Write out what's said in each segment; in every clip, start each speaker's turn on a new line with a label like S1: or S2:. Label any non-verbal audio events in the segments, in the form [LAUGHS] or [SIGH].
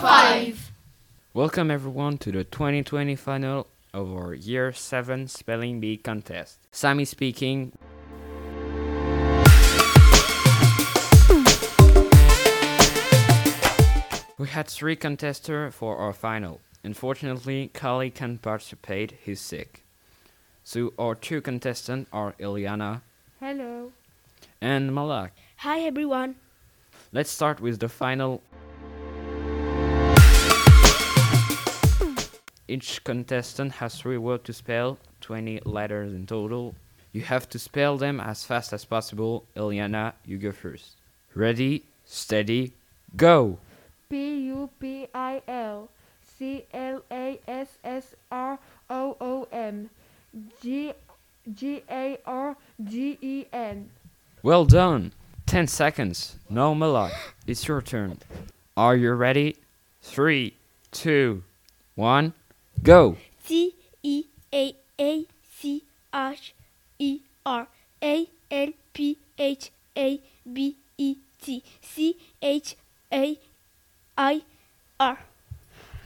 S1: 5.
S2: Welcome everyone to the 2020 final of our Year 7 Spelling Bee contest. Sammy speaking. We had three contestants for our final. Unfortunately, Khalil can't participate, he's sick. So our two contestants are Eliana
S3: Hello.
S2: and Malak.
S4: Hi everyone.
S2: Let's start with the final. Each contestant has three words to spell, 20 letters in total. You have to spell them as fast as possible. Eliana, you go first. Ready, steady, go!
S3: P U P I L C L A S S R O O M G G A R G E N.
S2: Well done! 10 seconds. No, Malak, it's your turn. Are you ready? Three, two, one, go!
S4: T E A A C H E R A L P H A B E T C H A I R.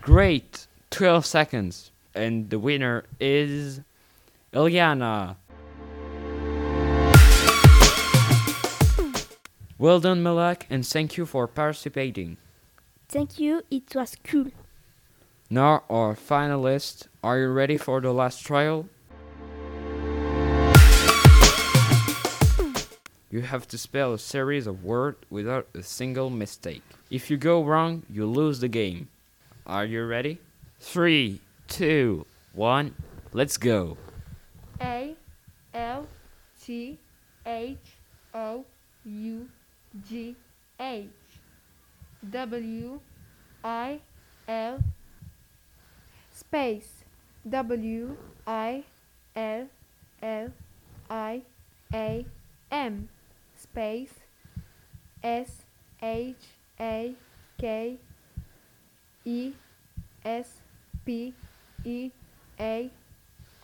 S2: Great! 12 seconds. And the winner is Eliana. Well done, Malak, and thank you for participating.
S4: Thank you. It was cool.
S2: Now, our finalists, are you ready for the last trial? You have to spell a series of words without a single mistake. If you go wrong, you lose the game. Are you ready? Three, two, one, let's go.
S3: A L T H O U G H W I L space. W I L L I A M. Space. S H A K E S P E A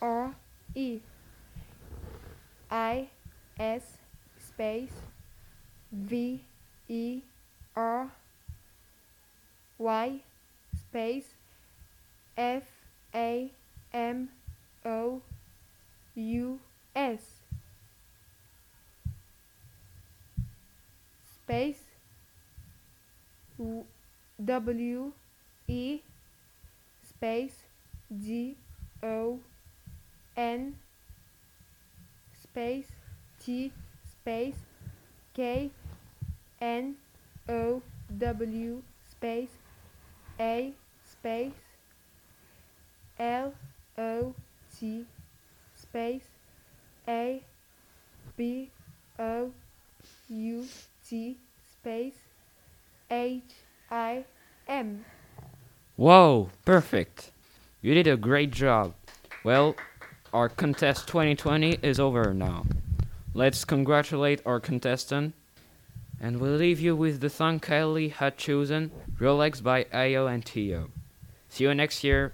S3: R E. I S space. V E R. Y space. F A M O U S. Space W- E space G O N space T space K N O W space A space L O T space A B O U T space H I M.
S2: Whoa, perfect. You did a great job. Well, our contest 2020 is over now. Let's congratulate our contestant. And we'll leave you with the song Kylie had chosen, Rolex by Ayo and Teo. See you next year.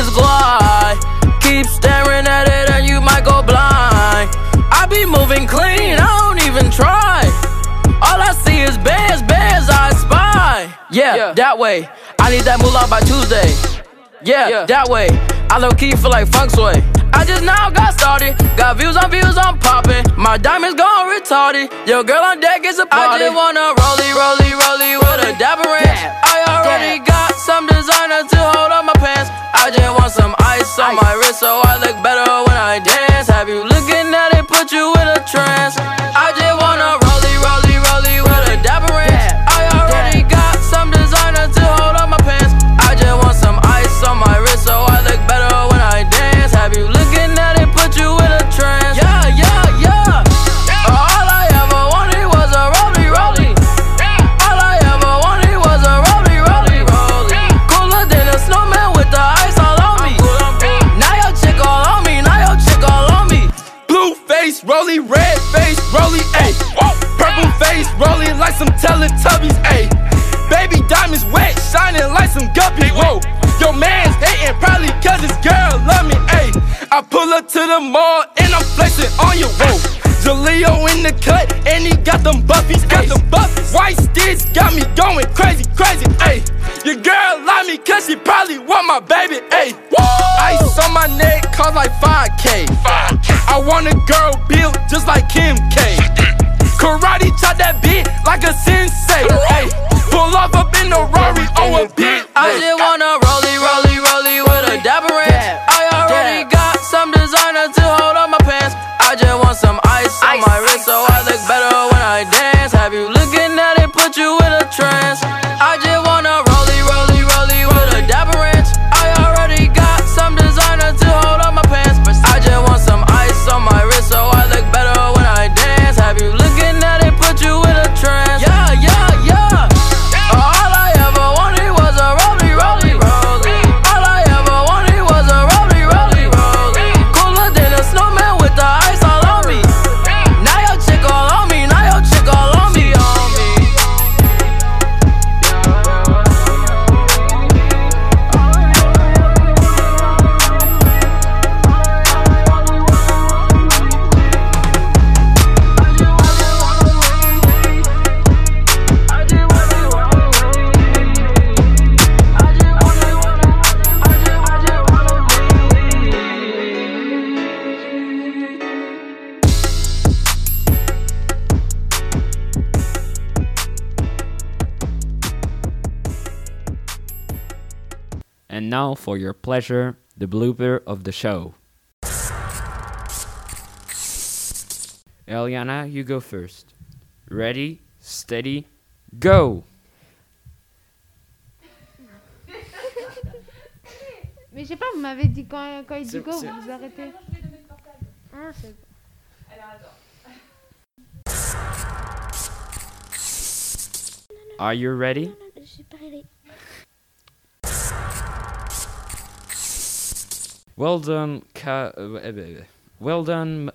S5: Just glide. Keep staring at it and you might go blind. I be moving clean, I don't even try. All I see is bands, bands I spy. Yeah, that way. I need that moolah by Tuesday. Yeah, that way. I low key feel like funk sway. I just now got started. Got views on views, I'm popping. My diamonds gone retarded. Your girl on deck is a party. I just wanna rollie, rollie so I look better when I dance. Have you looking at it, put you in a trance? I
S1: pull up to the mall and I'm flexing on you, whoa. Jaleo in the cut and he got them buffies, got them buffies. White sticks got me going crazy, crazy, ayy. Your girl love me cause she probably want my baby, ayy. Ice on my neck cost like 5k. I want a girl built just like Kim K. Karate chop that beat like a sensei. Hey, pull off up in the Rari on a bit.
S5: I just wanna rollie, rollie, rollie with a dapper designer to hold on my pants. I just want some ice on my wrist so I look better when I dance. Have you looking at it, put you in a trance?
S2: And now, for your pleasure, the blooper of the show. Eliana, you go first. Ready, steady, go! [LAUGHS]
S3: Mais je sais pas, vous m'avez dit quand, quand il dit
S2: C'est-
S3: go,
S2: c'est-
S3: vous vous arrêtez. Ah, c'est bon. [LAUGHS]
S2: Are you ready?
S4: Je suis pas
S2: Well done, Ka. uh, eh, eh, eh. Well done.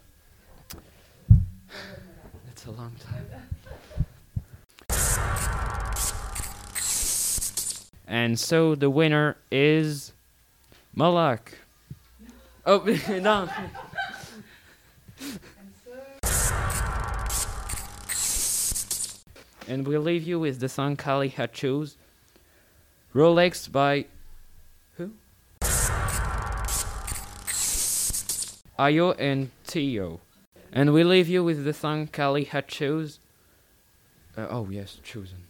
S2: That's a long time. And so the winner is Malak. Oh [LAUGHS] no. And we'll leave you with the song Khalil had chose. Rolex by Ayo and Teo. And we leave you with the song Khalil had chose. Uh, oh yes, chosen.